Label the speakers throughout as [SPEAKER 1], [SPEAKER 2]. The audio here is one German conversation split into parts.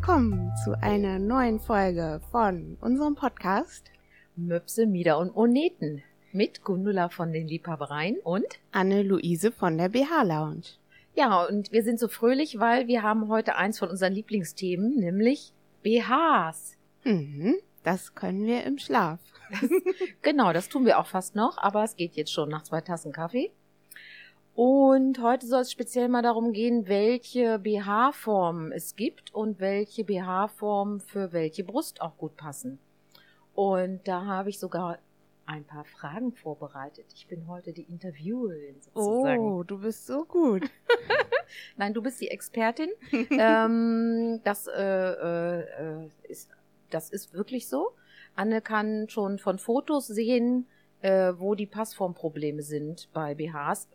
[SPEAKER 1] willkommen zu einer neuen Folge von unserem Podcast
[SPEAKER 2] Möpse, Mieder und Moneten mit Gundula von den Liebhabereien und
[SPEAKER 1] Anne-Luise von der BH Lounge.
[SPEAKER 2] Ja, und wir sind so fröhlich, weil wir haben heute eins von unseren Lieblingsthemen, nämlich BHs.
[SPEAKER 1] Mhm, das können wir im Schlaf.
[SPEAKER 2] genau, das tun wir auch fast noch, aber es geht jetzt schon nach zwei Tassen Kaffee. Und heute soll es speziell mal darum gehen, welche BH-Formen es gibt und welche BH-Formen für welche Brust auch gut passen. Und da habe ich sogar ein paar Fragen vorbereitet. Ich bin heute die Interviewerin sozusagen.
[SPEAKER 1] Oh, du bist so gut.
[SPEAKER 2] Nein, du bist die Expertin. ähm, das, äh, äh, ist, das ist wirklich so. Anne kann schon von Fotos sehen, äh, wo die Passformprobleme sind bei BHs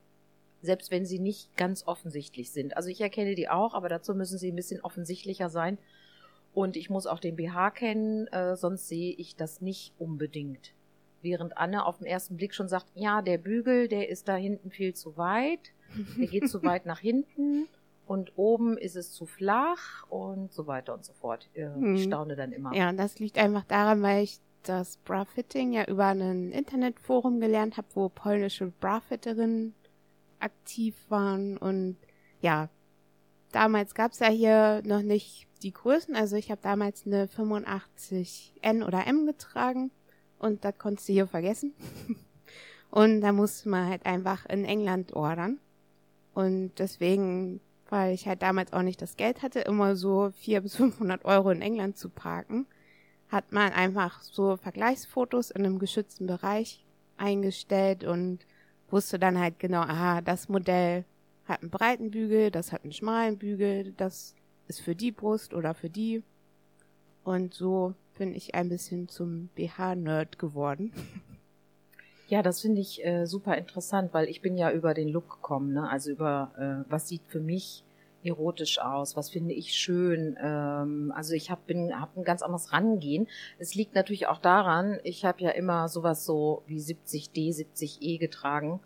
[SPEAKER 2] selbst wenn sie nicht ganz offensichtlich sind. Also ich erkenne die auch, aber dazu müssen sie ein bisschen offensichtlicher sein. Und ich muss auch den BH kennen, äh, sonst sehe ich das nicht unbedingt. Während Anne auf den ersten Blick schon sagt, ja, der Bügel, der ist da hinten viel zu weit, der geht zu weit nach hinten und oben ist es zu flach und so weiter und so fort. Äh, hm. Ich staune dann immer.
[SPEAKER 1] Ja, das liegt einfach daran, weil ich das Bra-Fitting ja über ein Internetforum gelernt habe, wo polnische Bra-Fitterinnen aktiv waren und ja, damals gab's ja hier noch nicht die Größen, also ich habe damals eine 85 N oder M getragen und das konntest du hier vergessen. und da musste man halt einfach in England ordern. Und deswegen, weil ich halt damals auch nicht das Geld hatte, immer so 400 bis 500 Euro in England zu parken, hat man einfach so Vergleichsfotos in einem geschützten Bereich eingestellt und wusste dann halt genau, aha, das Modell hat einen breiten Bügel, das hat einen schmalen Bügel, das ist für die Brust oder für die. Und so bin ich ein bisschen zum BH-Nerd geworden.
[SPEAKER 2] Ja, das finde ich äh, super interessant, weil ich bin ja über den Look gekommen, ne? Also über äh, was sieht für mich erotisch aus, was finde ich schön. Ähm, also ich habe hab ein ganz anderes Rangehen. Es liegt natürlich auch daran, ich habe ja immer sowas so wie 70D, 70E getragen,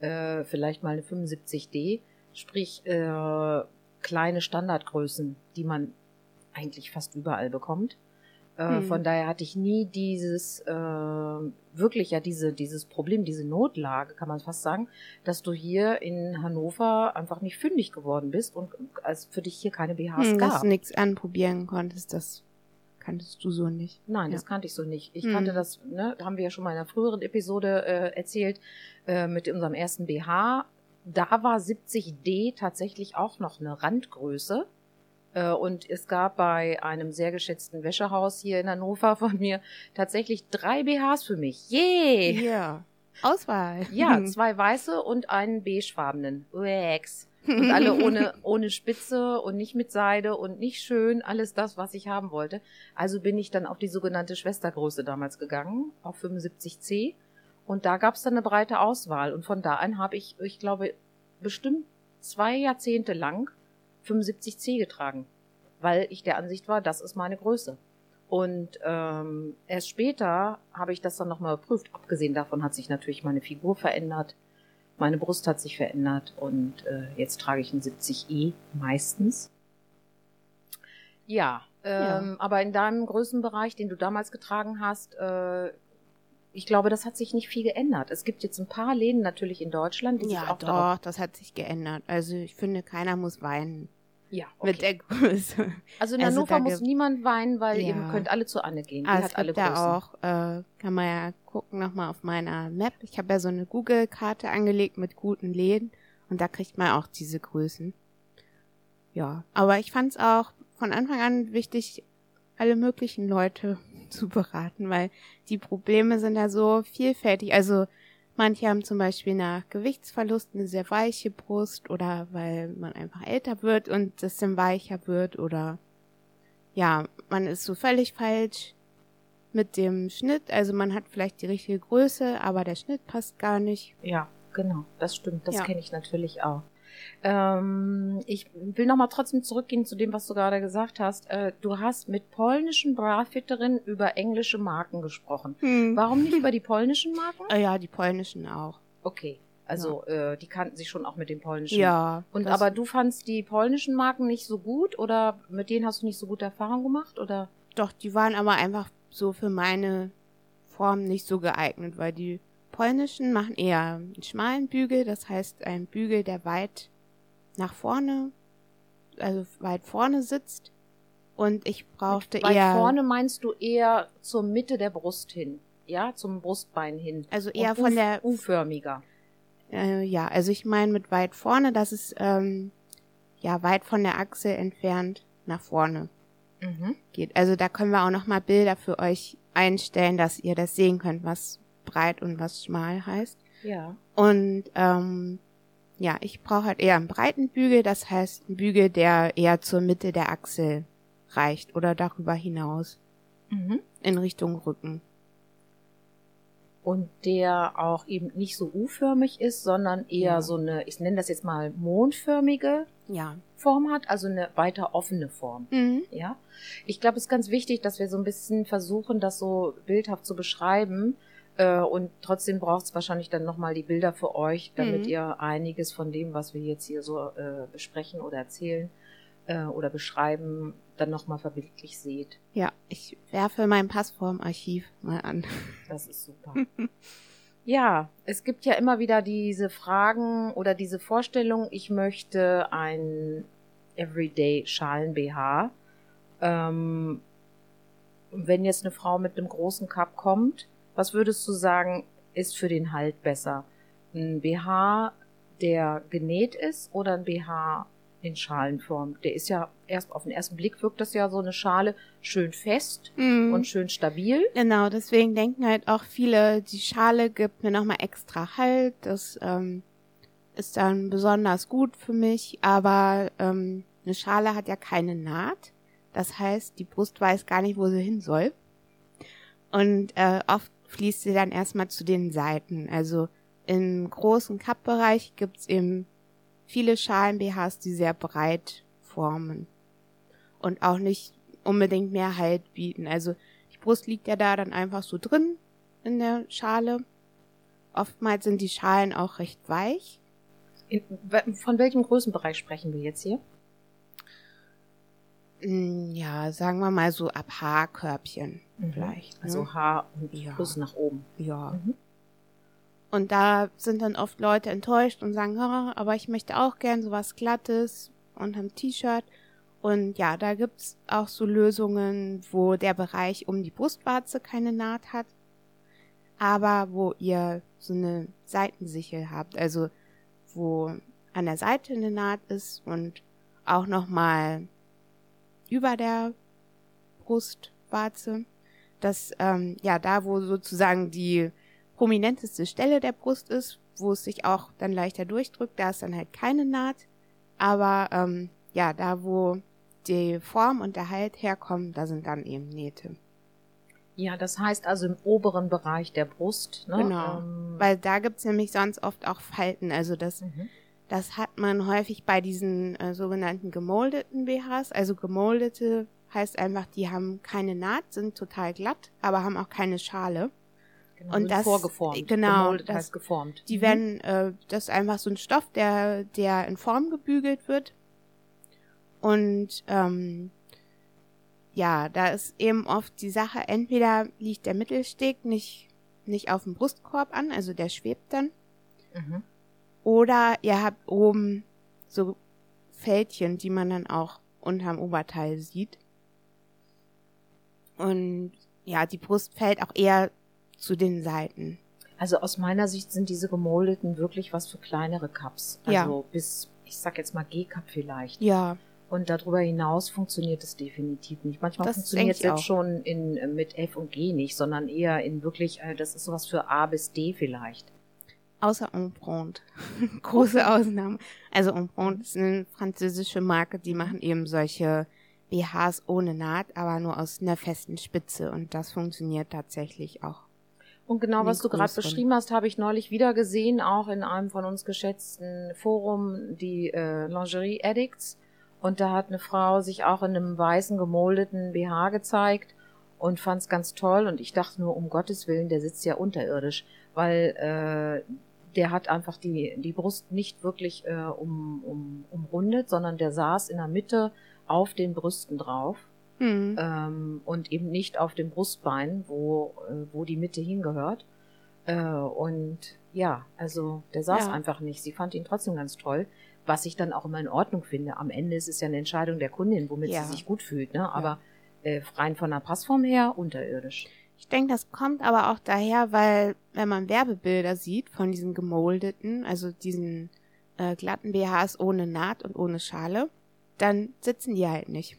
[SPEAKER 2] äh, vielleicht mal eine 75D, sprich äh, kleine Standardgrößen, die man eigentlich fast überall bekommt. Äh, hm. Von daher hatte ich nie dieses, äh, wirklich ja diese, dieses Problem, diese Notlage, kann man fast sagen, dass du hier in Hannover einfach nicht fündig geworden bist und als für dich hier keine BHs hm, gab. Dass
[SPEAKER 1] du nichts anprobieren konntest, das kanntest du so nicht.
[SPEAKER 2] Nein, ja. das kannte ich so nicht. Ich hm. kannte das, ne, haben wir ja schon mal in einer früheren Episode äh, erzählt, äh, mit unserem ersten BH. Da war 70D tatsächlich auch noch eine Randgröße. Äh, und es gab bei einem sehr geschätzten Wäschehaus hier in Hannover von mir tatsächlich drei BHs für mich. Yay!
[SPEAKER 1] Yeah. Ja. Auswahl.
[SPEAKER 2] Ja, zwei weiße und einen beigefarbenen. Uex. Und alle ohne, ohne Spitze und nicht mit Seide und nicht schön. Alles das, was ich haben wollte. Also bin ich dann auf die sogenannte Schwestergröße damals gegangen, auf 75C. Und da gab es dann eine breite Auswahl. Und von da an habe ich, ich glaube, bestimmt zwei Jahrzehnte lang 75C getragen, weil ich der Ansicht war, das ist meine Größe. Und ähm, erst später habe ich das dann nochmal überprüft. Abgesehen davon hat sich natürlich meine Figur verändert, meine Brust hat sich verändert und äh, jetzt trage ich einen 70E meistens. Ja, ähm, ja. aber in deinem Größenbereich, den du damals getragen hast, äh, ich glaube, das hat sich nicht viel geändert. Es gibt jetzt ein paar Läden natürlich in Deutschland, die
[SPEAKER 1] ja,
[SPEAKER 2] sich auch
[SPEAKER 1] doch, darauf das hat sich geändert. Also ich finde, keiner muss weinen.
[SPEAKER 2] Ja,
[SPEAKER 1] okay. mit der Größe.
[SPEAKER 2] Also in also Hannover muss niemand weinen, weil ja. ihr könnt alle zu Anne gehen. Die
[SPEAKER 1] ah,
[SPEAKER 2] hat alle
[SPEAKER 1] gibt da auch, äh, kann man ja gucken nochmal auf meiner Map. Ich habe ja so eine Google-Karte angelegt mit guten Läden und da kriegt man auch diese Größen. Ja, aber ich fand es auch von Anfang an wichtig, alle möglichen Leute zu beraten, weil die Probleme sind ja so vielfältig. Also manche haben zum Beispiel nach Gewichtsverlust eine sehr weiche Brust oder weil man einfach älter wird und das dann weicher wird oder ja, man ist so völlig falsch mit dem Schnitt. Also man hat vielleicht die richtige Größe, aber der Schnitt passt gar nicht.
[SPEAKER 2] Ja, genau, das stimmt. Das ja. kenne ich natürlich auch. Ähm, ich will nochmal trotzdem zurückgehen zu dem, was du gerade gesagt hast. Äh, du hast mit polnischen Brafitterinnen über englische Marken gesprochen. Hm. Warum nicht über die polnischen Marken?
[SPEAKER 1] Äh, ja, die polnischen auch.
[SPEAKER 2] Okay. Also äh, die kannten sich schon auch mit den polnischen.
[SPEAKER 1] Ja.
[SPEAKER 2] Und aber du fandst die polnischen Marken nicht so gut oder mit denen hast du nicht so gute Erfahrungen gemacht oder?
[SPEAKER 1] Doch, die waren aber einfach so für meine Form nicht so geeignet, weil die polnischen machen eher einen schmalen Bügel, das heißt ein Bügel, der weit nach vorne, also weit vorne sitzt. Und ich brauchte
[SPEAKER 2] Weit
[SPEAKER 1] eher,
[SPEAKER 2] vorne meinst du eher zur Mitte der Brust hin, ja, zum Brustbein hin.
[SPEAKER 1] also eher von der,
[SPEAKER 2] U-förmiger.
[SPEAKER 1] äh, ja, also ich meine mit weit vorne, das ist ähm, ja weit von der Achse entfernt nach vorne
[SPEAKER 2] Mhm.
[SPEAKER 1] geht. Also da können wir auch noch mal Bilder für euch einstellen, dass ihr das sehen könnt, was breit und was schmal heißt.
[SPEAKER 2] Ja.
[SPEAKER 1] Und ähm, ja, ich brauche halt eher einen breiten Bügel, das heißt einen Bügel, der eher zur Mitte der Achsel reicht oder darüber hinaus
[SPEAKER 2] Mhm.
[SPEAKER 1] in Richtung Rücken.
[SPEAKER 2] Und der auch eben nicht so U-förmig ist, sondern eher
[SPEAKER 1] Ja.
[SPEAKER 2] so eine, ich nenne das jetzt mal mondförmige
[SPEAKER 1] Ja.
[SPEAKER 2] Form hat, also eine weiter offene Form.
[SPEAKER 1] Mhm.
[SPEAKER 2] Ja, ich glaube, es ist ganz wichtig, dass wir so ein bisschen versuchen, das so bildhaft zu beschreiben. Äh, und trotzdem braucht es wahrscheinlich dann nochmal die Bilder für euch, damit
[SPEAKER 1] Mhm.
[SPEAKER 2] ihr einiges von dem, was wir jetzt hier so äh, besprechen oder erzählen äh, oder beschreiben, dann nochmal verbildlich seht.
[SPEAKER 1] Ja, ich werfe mein Passformarchiv mal an.
[SPEAKER 2] Das ist super. ja, es gibt ja immer wieder diese Fragen oder diese Vorstellung, ich möchte ein Everyday Schalen BH. Ähm, wenn jetzt eine Frau mit einem großen Cup kommt, was würdest du sagen, ist für den Halt besser? Ein BH, der genäht ist oder ein BH in Schalenform? Der ist ja erst auf den ersten Blick wirkt das ja so eine Schale schön fest
[SPEAKER 1] Mhm.
[SPEAKER 2] und schön stabil.
[SPEAKER 1] Genau, deswegen denken halt auch viele, die Schale gibt mir nochmal extra Halt. Das ähm, ist dann besonders gut für mich. Aber ähm, eine Schale hat ja keine Naht. Das heißt, die Brust weiß gar nicht, wo sie hin soll. Und äh, oft fließt sie dann erstmal zu den Seiten. Also im großen Cup-Bereich gibt's eben viele Schalen-BHs, die sehr breit formen. Und auch nicht unbedingt mehr Halt bieten. Also die Brust liegt ja da dann einfach so drin in der Schale. Oftmals sind die Schalen auch recht weich.
[SPEAKER 2] In, von welchem Größenbereich sprechen wir jetzt hier?
[SPEAKER 1] Mm, Ja, sagen wir mal so ab Haarkörbchen vielleicht. Ne?
[SPEAKER 2] Also Haar und
[SPEAKER 1] Ja.
[SPEAKER 2] plus nach oben.
[SPEAKER 1] ja.
[SPEAKER 2] Mhm.
[SPEAKER 1] Und da sind dann oft Leute enttäuscht und sagen, "Ah, aber ich möchte auch gern sowas Glattes unterm T-Shirt. Und ja, da gibt's auch so Lösungen, wo der Bereich um die Brustwarze keine Naht hat, aber wo ihr so eine Seitensichel habt, also wo an der Seite eine Naht ist und auch nochmal über der Brustwarze. Das, ähm, ja, da wo sozusagen die prominenteste Stelle der Brust ist, wo es sich auch dann leichter durchdrückt, da ist dann halt keine Naht. Aber ähm, ja, da wo die Form und der Halt herkommen, da sind dann eben Nähte.
[SPEAKER 2] Ja, das heißt also im oberen Bereich der Brust. Ne?
[SPEAKER 1] Genau.
[SPEAKER 2] Ähm,
[SPEAKER 1] Weil da gibt's nämlich sonst oft auch Falten. Also das,
[SPEAKER 2] mhm.
[SPEAKER 1] Das hat man häufig bei diesen äh, sogenannten gemoldeten BHs. Also gemoldete heißt einfach, die haben keine Naht, sind total glatt, aber haben auch keine Schale.
[SPEAKER 2] genau,
[SPEAKER 1] und das-
[SPEAKER 2] vorgeformt.
[SPEAKER 1] genau,
[SPEAKER 2] Gemoldet
[SPEAKER 1] das-
[SPEAKER 2] heißt geformt.
[SPEAKER 1] Die
[SPEAKER 2] Mhm.
[SPEAKER 1] werden, äh, das ist einfach so ein Stoff, der, der in Form gebügelt wird. Und ähm, ja, da ist eben oft die Sache, entweder liegt der Mittelsteg nicht, nicht auf dem Brustkorb an, also der schwebt dann,
[SPEAKER 2] Mhm.
[SPEAKER 1] Oder ihr habt oben so Fältchen, die man dann auch unterm Oberteil sieht. Und ja, die Brust fällt auch eher zu den Seiten.
[SPEAKER 2] Also aus meiner Sicht sind diese gemoldeten wirklich was für kleinere Cups.
[SPEAKER 1] Ja.
[SPEAKER 2] Also bis, ich sag jetzt mal G-Cup vielleicht.
[SPEAKER 1] Ja,
[SPEAKER 2] Und darüber hinaus funktioniert es definitiv nicht. Manchmal
[SPEAKER 1] Das
[SPEAKER 2] funktioniert es jetzt
[SPEAKER 1] auch.
[SPEAKER 2] schon in, äh, mit F und G nicht, sondern eher in wirklich, äh, das ist sowas für A bis D vielleicht.
[SPEAKER 1] Außer Empreinte. Große Ausnahme. Also Empreinte ist eine französische Marke, die machen eben solche BHs ohne Naht, aber nur aus einer festen Spitze und das funktioniert tatsächlich auch.
[SPEAKER 2] Und genau, was du gerade beschrieben hast, habe ich neulich wieder gesehen, auch in einem von uns geschätzten Forum, die äh, Lingerie Addicts. Und da hat eine Frau sich auch in einem weißen gemoldeten BH gezeigt und fand es ganz toll. Und ich dachte nur, um Gottes Willen, der sitzt ja unterirdisch, weil äh, der hat einfach die, die Brust nicht wirklich äh, um, um, umrundet, sondern der saß in der Mitte auf den Brüsten drauf
[SPEAKER 1] Hm.
[SPEAKER 2] ähm, und eben nicht auf dem Brustbein, wo, äh, wo die Mitte hingehört. Äh, und ja, also der saß
[SPEAKER 1] Ja.
[SPEAKER 2] einfach nicht. Sie fand ihn trotzdem ganz toll, was ich dann auch immer in Ordnung finde. Am Ende ist es ja eine Entscheidung der Kundin, womit
[SPEAKER 1] Ja.
[SPEAKER 2] sie sich gut fühlt. Ne? Aber äh, rein von der Passform her unterirdisch.
[SPEAKER 1] Ich denke, das kommt aber auch daher, weil wenn man Werbebilder sieht von diesen gemoldeten, also diesen äh, glatten BHs ohne Naht und ohne Schale, dann sitzen die halt nicht.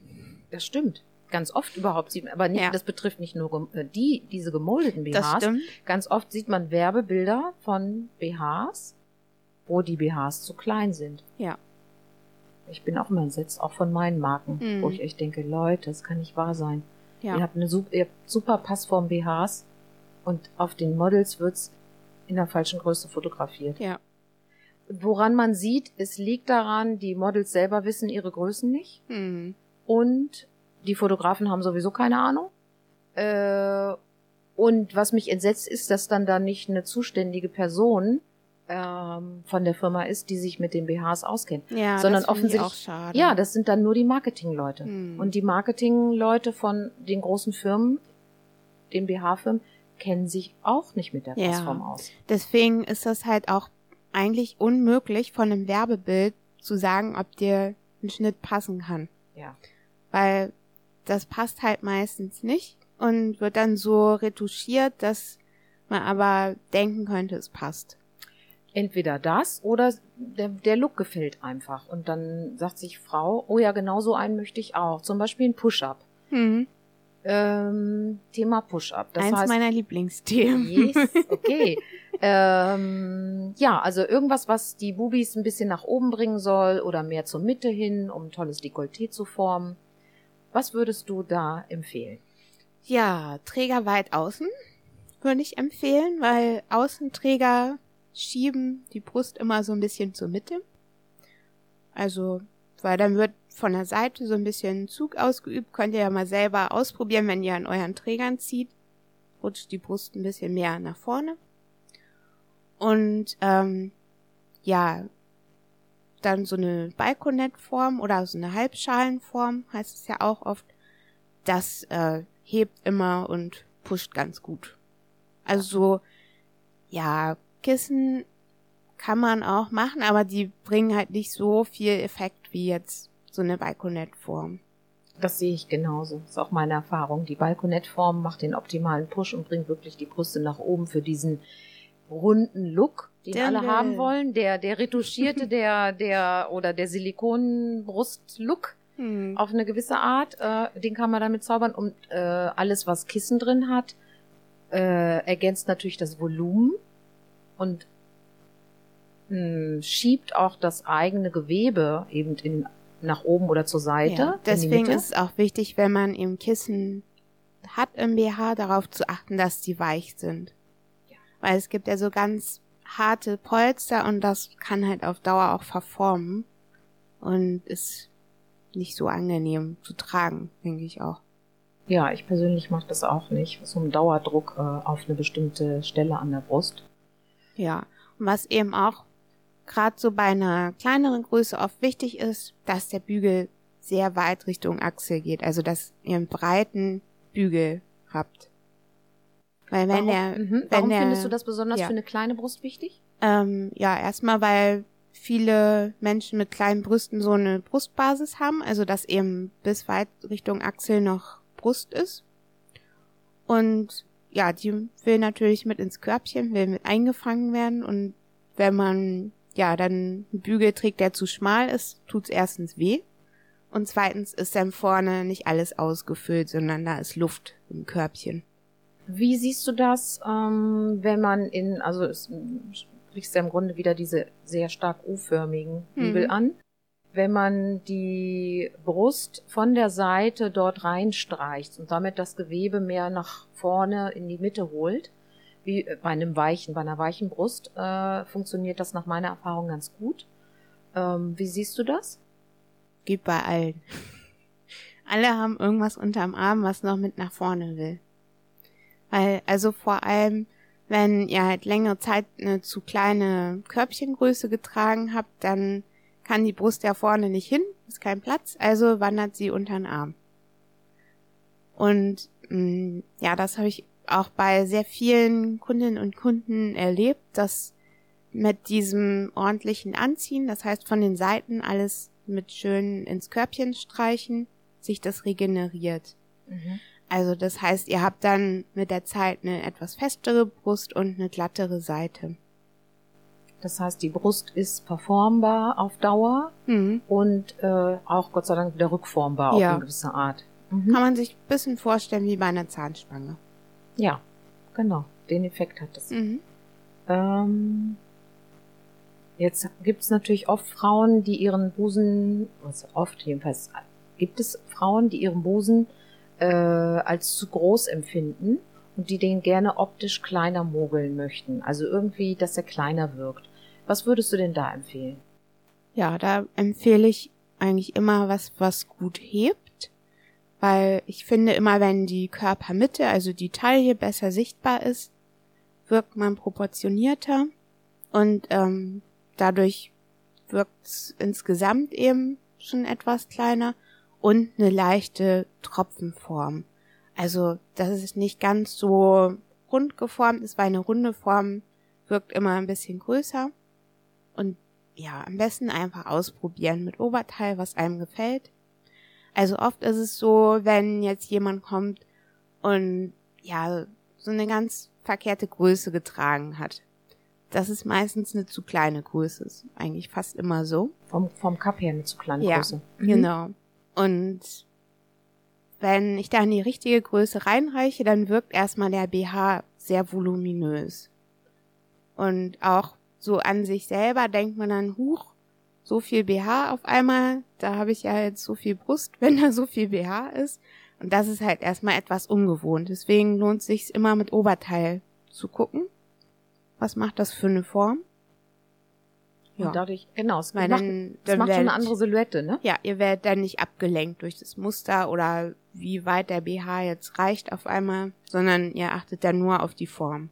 [SPEAKER 2] Das stimmt. Ganz oft überhaupt sieht man, aber nicht,
[SPEAKER 1] Ja.
[SPEAKER 2] das betrifft nicht nur äh, die, diese gemoldeten
[SPEAKER 1] Das
[SPEAKER 2] BHs.
[SPEAKER 1] stimmt.
[SPEAKER 2] Ganz oft sieht man Werbebilder von BHs, wo die BHs zu klein sind.
[SPEAKER 1] Ja.
[SPEAKER 2] Ich bin auch immer entsetzt, auch von meinen Marken,
[SPEAKER 1] Mhm.
[SPEAKER 2] wo ich echt denke, Leute, das kann nicht wahr sein.
[SPEAKER 1] Ja.
[SPEAKER 2] Ihr habt eine super, ihr habt super Passform BHs und auf den Models wird's in der falschen Größe fotografiert.
[SPEAKER 1] Ja.
[SPEAKER 2] Woran man sieht, es liegt daran, die Models selber wissen ihre Größen nicht
[SPEAKER 1] Hm.
[SPEAKER 2] und die Fotografen haben sowieso keine Ahnung. Äh, und was mich entsetzt ist, dass dann da nicht eine zuständige Person ähm, von der Firma ist, die sich mit den BHs auskennt.
[SPEAKER 1] Ja,
[SPEAKER 2] Sondern offensichtlich-
[SPEAKER 1] auch schade.
[SPEAKER 2] Ja, das sind dann nur die Marketingleute.
[SPEAKER 1] Hm.
[SPEAKER 2] Und die Marketingleute von den großen Firmen, den BH-Firmen, kennen sich auch nicht mit der
[SPEAKER 1] Ja.
[SPEAKER 2] Passform aus.
[SPEAKER 1] Deswegen ist das halt auch eigentlich unmöglich, von einem Werbebild zu sagen, ob dir ein Schnitt passen kann.
[SPEAKER 2] Ja.
[SPEAKER 1] Weil das passt halt meistens nicht und wird dann so retuschiert, dass man aber denken könnte, es passt.
[SPEAKER 2] Entweder das oder der, der Look gefällt einfach. Und dann sagt sich Frau, oh ja, genau so einen möchte ich auch. Zum Beispiel ein Push-Up.
[SPEAKER 1] Hm.
[SPEAKER 2] Ähm, Thema Push-Up. Das
[SPEAKER 1] Eins
[SPEAKER 2] heißt,
[SPEAKER 1] meiner Lieblingsthemen.
[SPEAKER 2] Yes, okay. ähm, ja, also irgendwas, was die Bubis ein bisschen nach oben bringen soll oder mehr zur Mitte hin, um ein tolles Dekolleté zu formen. Was würdest du da empfehlen?
[SPEAKER 1] Ja, Träger weit außen würde ich empfehlen, weil Außenträger schieben die Brust immer so ein bisschen zur Mitte. Also, weil dann wird von der Seite so ein bisschen Zug ausgeübt. Könnt ihr ja mal selber ausprobieren, wenn ihr an euren Trägern zieht. Rutscht die Brust ein bisschen mehr nach vorne. Und ähm, ja, dann so eine Balkonettform oder so eine Halbschalenform heißt es ja auch oft. Das äh, hebt immer und pusht ganz gut. Also so, ja, Kissen kann man auch machen, aber die bringen halt nicht so viel Effekt wie jetzt so eine Balkonettform.
[SPEAKER 2] Das sehe ich genauso. Das ist auch meine Erfahrung. Die Balkonettform macht den optimalen Push und bringt wirklich die Brüste nach oben für diesen runden Look, den
[SPEAKER 1] Der
[SPEAKER 2] alle
[SPEAKER 1] will.
[SPEAKER 2] haben wollen. Der, der retuschierte, der, der, oder der Silikonbrust-Look
[SPEAKER 1] Hm.
[SPEAKER 2] auf eine gewisse Art. Äh, den kann man damit zaubern. Und äh, alles, was Kissen drin hat, äh, ergänzt natürlich das Volumen und mh, schiebt auch das eigene Gewebe eben in, nach oben oder zur Seite.
[SPEAKER 1] Ja, deswegen ist es auch wichtig, wenn man eben Kissen hat im BH, darauf zu achten, dass die weich sind.
[SPEAKER 2] Ja.
[SPEAKER 1] Weil es gibt ja so ganz harte Polster und das kann halt auf Dauer auch verformen und ist nicht so angenehm zu tragen, denke ich auch.
[SPEAKER 2] Ja, ich persönlich mache das auch nicht. So ein Dauerdruck äh, auf eine bestimmte Stelle an der Brust.
[SPEAKER 1] Ja, und was eben auch gerade so bei einer kleineren Größe oft wichtig ist, dass der Bügel sehr weit Richtung Achsel geht, also dass ihr einen breiten Bügel habt. Weil wenn
[SPEAKER 2] warum,
[SPEAKER 1] der,
[SPEAKER 2] mhm.
[SPEAKER 1] wenn
[SPEAKER 2] warum
[SPEAKER 1] der,
[SPEAKER 2] findest du das besonders
[SPEAKER 1] ja.
[SPEAKER 2] für eine kleine Brust wichtig?
[SPEAKER 1] Ähm, ja, erstmal, weil viele Menschen mit kleinen Brüsten so eine Brustbasis haben, also dass eben bis weit Richtung Achsel noch Brust ist. Und ja, die will natürlich mit ins Körbchen, will mit eingefangen werden und wenn man ja dann einen Bügel trägt, der zu schmal ist, tut's erstens weh und zweitens ist dann vorne nicht alles ausgefüllt, sondern da ist Luft im Körbchen.
[SPEAKER 2] Wie siehst du das, ähm, wenn man in, also es sprichst ja im Grunde wieder diese sehr stark U-förmigen
[SPEAKER 1] Mhm.
[SPEAKER 2] Bügel an, wenn man die Brust von der Seite dort reinstreicht und damit das Gewebe mehr nach vorne in die Mitte holt, wie bei einem weichen, bei einer weichen Brust, äh, funktioniert das nach meiner Erfahrung ganz gut. Ähm, wie siehst du das?
[SPEAKER 1] Geht bei allen. Alle haben irgendwas unterm Arm, was noch mit nach vorne will. Weil, also vor allem wenn ihr halt längere Zeit eine zu kleine Körbchengröße getragen habt, dann kann die Brust ja vorne nicht hin, ist kein Platz, also wandert sie unter den Arm. Und mh, mm, ja, das habe ich auch bei sehr vielen Kundinnen und Kunden erlebt, dass mit diesem ordentlichen Anziehen, das heißt von den Seiten alles mit schön ins Körbchen streichen, sich das regeneriert. Mhm. Also das heißt, ihr habt dann mit der Zeit eine etwas festere Brust und eine glattere Seite.
[SPEAKER 2] Das heißt, die Brust ist performbar auf Dauer mhm. und äh, auch Gott sei Dank wieder rückformbar ja. auf eine gewisse Art.
[SPEAKER 1] Mhm. Kann man sich ein bisschen vorstellen wie bei einer Zahnspange.
[SPEAKER 2] Ja, genau. Den Effekt hat es. Mhm. Ähm, jetzt gibt's natürlich oft Frauen, die ihren Busen, also oft jedenfalls, gibt es Frauen, die ihren Busen äh, als zu groß empfinden und die den gerne optisch kleiner mogeln möchten. Also irgendwie, dass er kleiner wirkt. Was würdest du denn da empfehlen?
[SPEAKER 1] Ja, da empfehle ich eigentlich immer was, was gut hebt, weil ich finde immer, wenn die Körpermitte, also die Taille besser sichtbar ist, wirkt man proportionierter und ähm, dadurch wirkt es insgesamt eben schon etwas kleiner und eine leichte Tropfenform. Also, dass es nicht ganz so rund geformt ist, weil eine runde Form wirkt immer ein bisschen größer. Und ja, am besten einfach ausprobieren mit Oberteil, was einem gefällt. Also oft ist es so, wenn jetzt jemand kommt und ja, so eine ganz verkehrte Größe getragen hat. Das ist meistens eine zu kleine Größe. Ist eigentlich fast immer so.
[SPEAKER 2] Vom, vom Cup her eine zu kleine ja, Größe.
[SPEAKER 1] Mhm. Genau. Und wenn ich da in die richtige Größe reinreiche, dann wirkt erstmal der BH sehr voluminös. Und auch so an sich selber denkt man dann, huch, so viel BH auf einmal, da habe ich ja jetzt so viel Brust, wenn da so viel BH ist. Und das ist halt erstmal etwas ungewohnt. Deswegen lohnt es sich immer mit Oberteil zu gucken. Was macht das für eine Form?
[SPEAKER 2] Ja. Und dadurch, genau, es Weil macht, dann, dann macht schon eine andere Silhouette, ne?
[SPEAKER 1] Ja, ihr werdet dann nicht abgelenkt durch das Muster oder wie weit der BH jetzt reicht auf einmal, sondern ihr achtet dann nur auf die Form.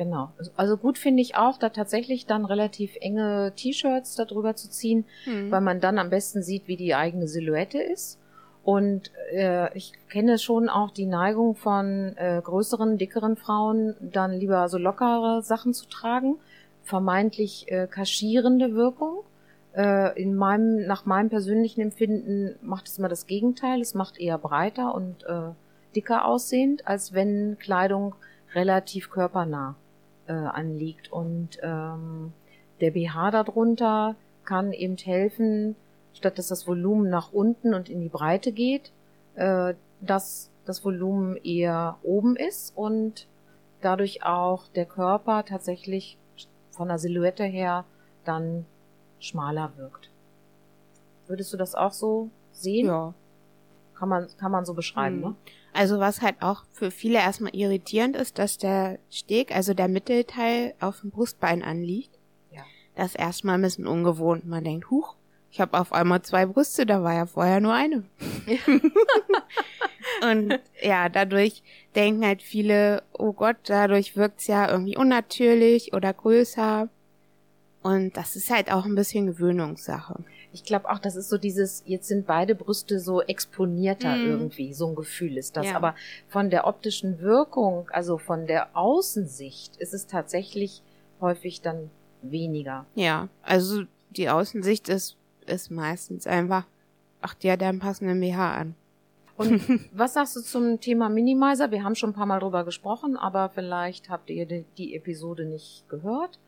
[SPEAKER 2] Genau. Also gut finde ich auch, da tatsächlich dann relativ enge T-Shirts darüber zu ziehen, mhm. weil man dann am besten sieht, wie die eigene Silhouette ist. Und äh, ich kenne schon auch die Neigung von äh, größeren, dickeren Frauen, dann lieber so lockere Sachen zu tragen, vermeintlich äh, kaschierende Wirkung. Äh, in meinem, nach meinem persönlichen Empfinden macht es immer das Gegenteil. Es macht eher breiter und äh, dicker aussehend, als wenn Kleidung relativ körpernah äh, anliegt. Und ähm, der BH darunter kann eben helfen, statt dass das Volumen nach unten und in die Breite geht, äh, dass das Volumen eher oben ist und dadurch auch der Körper tatsächlich von der Silhouette her dann schmaler wirkt. Würdest du das auch so sehen?
[SPEAKER 1] Ja.
[SPEAKER 2] Kann man, kann man so beschreiben, hm. ne?
[SPEAKER 1] Also was halt auch für viele erstmal irritierend ist, dass der Steg, also der Mittelteil, auf dem Brustbein anliegt. Ja. Das ist erstmal ein bisschen ungewohnt. Man denkt, huch, ich habe auf einmal zwei Brüste, da war ja vorher nur eine. Und ja, dadurch denken halt viele, oh Gott, dadurch wirkt's ja irgendwie unnatürlich oder größer. Und das ist halt auch ein bisschen Gewöhnungssache.
[SPEAKER 2] Ich glaube auch, das ist so dieses, jetzt sind beide Brüste so exponierter mm. irgendwie, so ein Gefühl ist das. Ja. Aber von der optischen Wirkung, also von der Außensicht, ist es tatsächlich häufig dann weniger.
[SPEAKER 1] Ja, also die Außensicht ist, ist meistens einfach, ach, die hat ja einen passenden BH an.
[SPEAKER 2] Und was sagst du zum Thema Minimizer? Wir haben schon ein paar Mal drüber gesprochen, aber vielleicht habt ihr die Episode nicht gehört.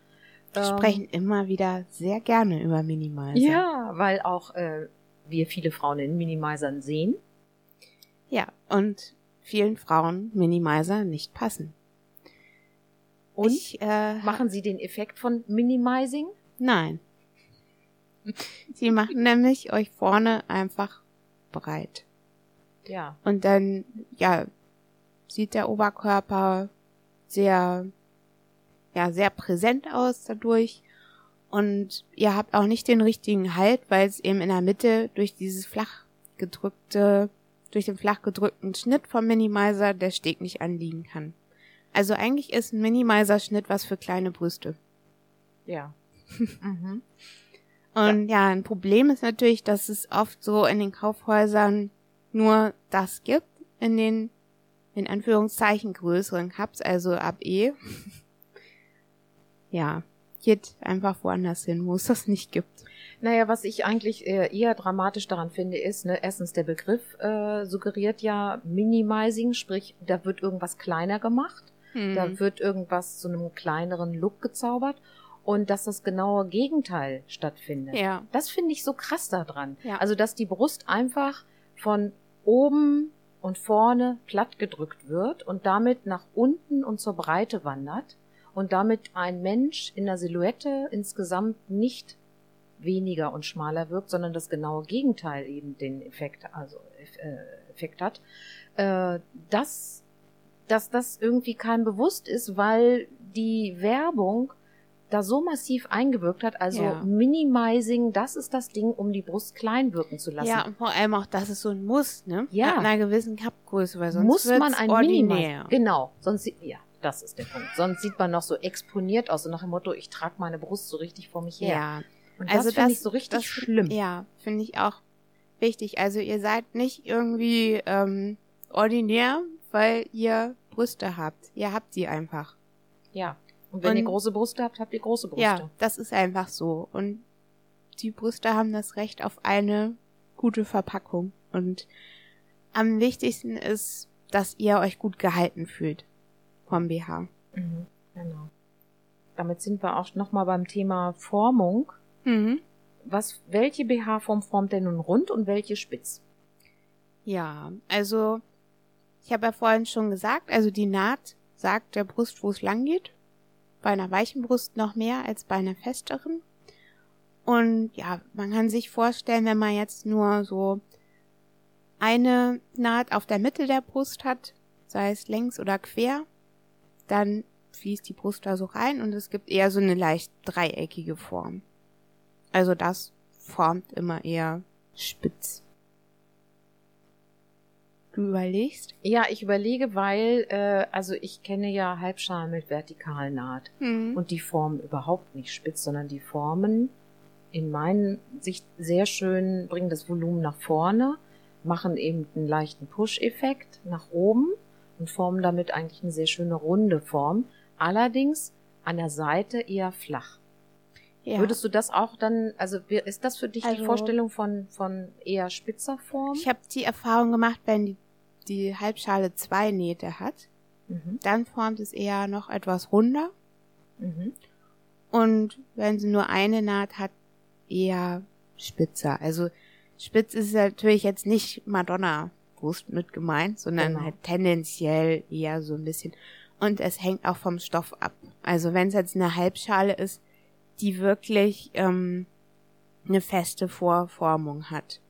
[SPEAKER 1] Wir ähm, sprechen immer wieder sehr gerne über Minimizer.
[SPEAKER 2] Ja, weil auch äh, wir viele Frauen in Minimizern sehen.
[SPEAKER 1] Ja, und vielen Frauen Minimizer nicht passen.
[SPEAKER 2] Und ich, äh, machen sie den Effekt von Minimizing?
[SPEAKER 1] Nein. Sie machen nämlich euch vorne einfach breit.
[SPEAKER 2] Ja.
[SPEAKER 1] Und dann, ja, sieht der Oberkörper sehr ja sehr präsent aus dadurch. Und ihr habt auch nicht den richtigen Halt, weil es eben in der Mitte durch dieses flach gedrückte, durch den flach gedrückten Schnitt vom Minimizer der Steg nicht anliegen kann. Also eigentlich ist ein Minimizer-Schnitt was für kleine Brüste.
[SPEAKER 2] Ja. mhm.
[SPEAKER 1] Und ja. ja, ein Problem ist natürlich, dass es oft so in den Kaufhäusern nur das gibt, in den, in Anführungszeichen, größeren Cups, also ab E. ja, geht einfach woanders hin, wo es das nicht gibt.
[SPEAKER 2] Naja, was ich eigentlich eher dramatisch daran finde, ist, ne, erstens der Begriff äh, suggeriert ja Minimizing, sprich, da wird irgendwas kleiner gemacht, hm. da wird irgendwas zu einem kleineren Look gezaubert und dass das genaue Gegenteil stattfindet.
[SPEAKER 1] Ja.
[SPEAKER 2] Das finde ich so krass daran.
[SPEAKER 1] Ja.
[SPEAKER 2] Also, dass die Brust einfach von oben und vorne platt gedrückt wird und damit nach unten und zur Breite wandert und damit ein Mensch in der Silhouette insgesamt nicht weniger und schmaler wirkt, sondern das genaue Gegenteil eben den Effekt, also äh, Effekt hat, äh, dass, dass das irgendwie kein bewusst ist, weil die Werbung da so massiv eingewirkt hat. Also ja. Minimizing, das ist das Ding, um die Brust klein wirken zu lassen.
[SPEAKER 1] Ja, und vor allem auch, das ist so ein Muss, ne?
[SPEAKER 2] Ja.
[SPEAKER 1] Ab einer gewissen Cupgröße, weil sonst
[SPEAKER 2] muss man ein
[SPEAKER 1] ordinär.
[SPEAKER 2] Minimize. Genau, sonst ja, das ist der Punkt. Sonst sieht man noch so exponiert aus, so nach dem Motto, ich trage meine Brust so richtig vor mich her.
[SPEAKER 1] Ja.
[SPEAKER 2] Und also das finde ich so richtig das, schlimm.
[SPEAKER 1] Ja, finde ich auch wichtig. Also ihr seid nicht irgendwie ähm, ordinär, weil ihr Brüste habt. Ihr habt sie einfach.
[SPEAKER 2] Ja. Und wenn und, ihr große Brüste habt, habt ihr große Brüste.
[SPEAKER 1] Ja, das ist einfach so. Und die Brüste haben das Recht auf eine gute Verpackung. Und am wichtigsten ist, dass ihr euch gut gehalten fühlt vom BH.
[SPEAKER 2] Mhm, genau. Damit sind wir auch nochmal beim Thema Formung.
[SPEAKER 1] Mhm.
[SPEAKER 2] Was, welche BH-Form formt denn nun rund und welche spitz?
[SPEAKER 1] Ja, also ich habe ja vorhin schon gesagt, also die Naht sagt der Brust, wo es lang geht. Bei einer weichen Brust noch mehr als bei einer festeren. Und ja, man kann sich vorstellen, wenn man jetzt nur so eine Naht auf der Mitte der Brust hat, sei es längs oder quer, dann fließt die Brust da so rein und es gibt eher so eine leicht dreieckige Form. Also das formt immer eher spitz. Du überlegst?
[SPEAKER 2] Ja, ich überlege, weil, äh, also ich kenne ja Halbschalen mit Vertikalnaht
[SPEAKER 1] mhm.
[SPEAKER 2] und die formen überhaupt nicht spitz, sondern die formen in meinen Sicht sehr schön, bringen das Volumen nach vorne, machen eben einen leichten Push-Effekt nach oben und formen damit eigentlich eine sehr schöne runde Form. Allerdings an der Seite eher flach. Ja. Würdest du das auch dann, also ist das für dich also, die Vorstellung von, von eher spitzer Form?
[SPEAKER 1] Ich habe die Erfahrung gemacht, wenn die, die Halbschale zwei Nähte hat, mhm. dann formt es eher noch etwas runder.
[SPEAKER 2] Mhm.
[SPEAKER 1] Und wenn sie nur eine Naht hat, eher spitzer. Also spitz ist natürlich jetzt nicht Madonna Brust mit gemeint, sondern genau. halt tendenziell eher so ein bisschen. Und es hängt auch vom Stoff ab. Also wenn es jetzt eine Halbschale ist, die wirklich ähm, eine feste Vorformung hat.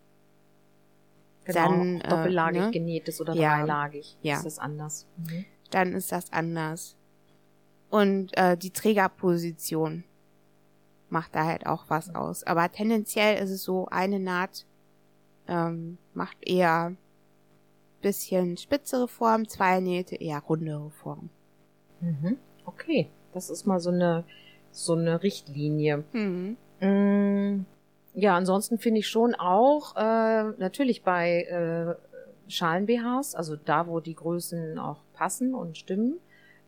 [SPEAKER 2] Genau, dann äh, doppellagig ne? genäht ist oder ja, dreilagig,
[SPEAKER 1] ja.
[SPEAKER 2] ist das anders. Mhm.
[SPEAKER 1] Dann ist das anders. Und äh, die Trägerposition macht da halt auch was aus. Aber tendenziell ist es so, eine Naht ähm, macht eher bisschen spitzere Form, zwei Nähte eher rundere Form.
[SPEAKER 2] Mhm. Okay, das ist mal so eine so eine Richtlinie.
[SPEAKER 1] Mhm.
[SPEAKER 2] Mm, ja, ansonsten finde ich schon auch, äh, natürlich bei äh, Schalen-BHs, also da, wo die Größen auch passen und stimmen,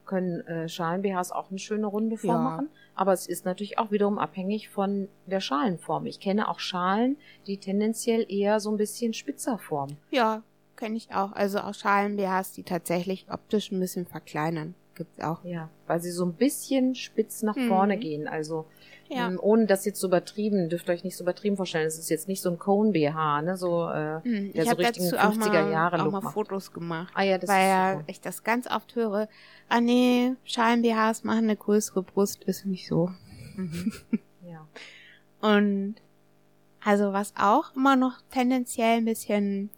[SPEAKER 2] können äh, Schalen-BHs auch eine schöne runde Form
[SPEAKER 1] ja.
[SPEAKER 2] machen. Aber es ist natürlich auch wiederum abhängig von der Schalenform. Ich kenne auch Schalen, die tendenziell eher so ein bisschen spitzer formen.
[SPEAKER 1] Ja, kenne ich auch. Also auch Schalen-BHs, die tatsächlich optisch ein bisschen verkleinern gibt's auch.
[SPEAKER 2] Ja, weil sie so ein bisschen spitz nach mhm. vorne gehen. Also
[SPEAKER 1] ja.
[SPEAKER 2] ähm, ohne das jetzt so übertrieben, dürft ihr euch nicht so übertrieben vorstellen. Es ist jetzt nicht so ein Cone BH, ne, so äh,
[SPEAKER 1] mhm.
[SPEAKER 2] der ich so richtigen 50er Jahre
[SPEAKER 1] auch
[SPEAKER 2] Look
[SPEAKER 1] mal
[SPEAKER 2] macht.
[SPEAKER 1] Fotos gemacht.
[SPEAKER 2] Ah ja, das
[SPEAKER 1] weil
[SPEAKER 2] ist
[SPEAKER 1] ja ich das ganz oft höre. Ah nee, Schalen BHs machen eine größere Brust, ist nicht so.
[SPEAKER 2] Mhm. ja.
[SPEAKER 1] Und also was auch immer noch tendenziell ein bisschen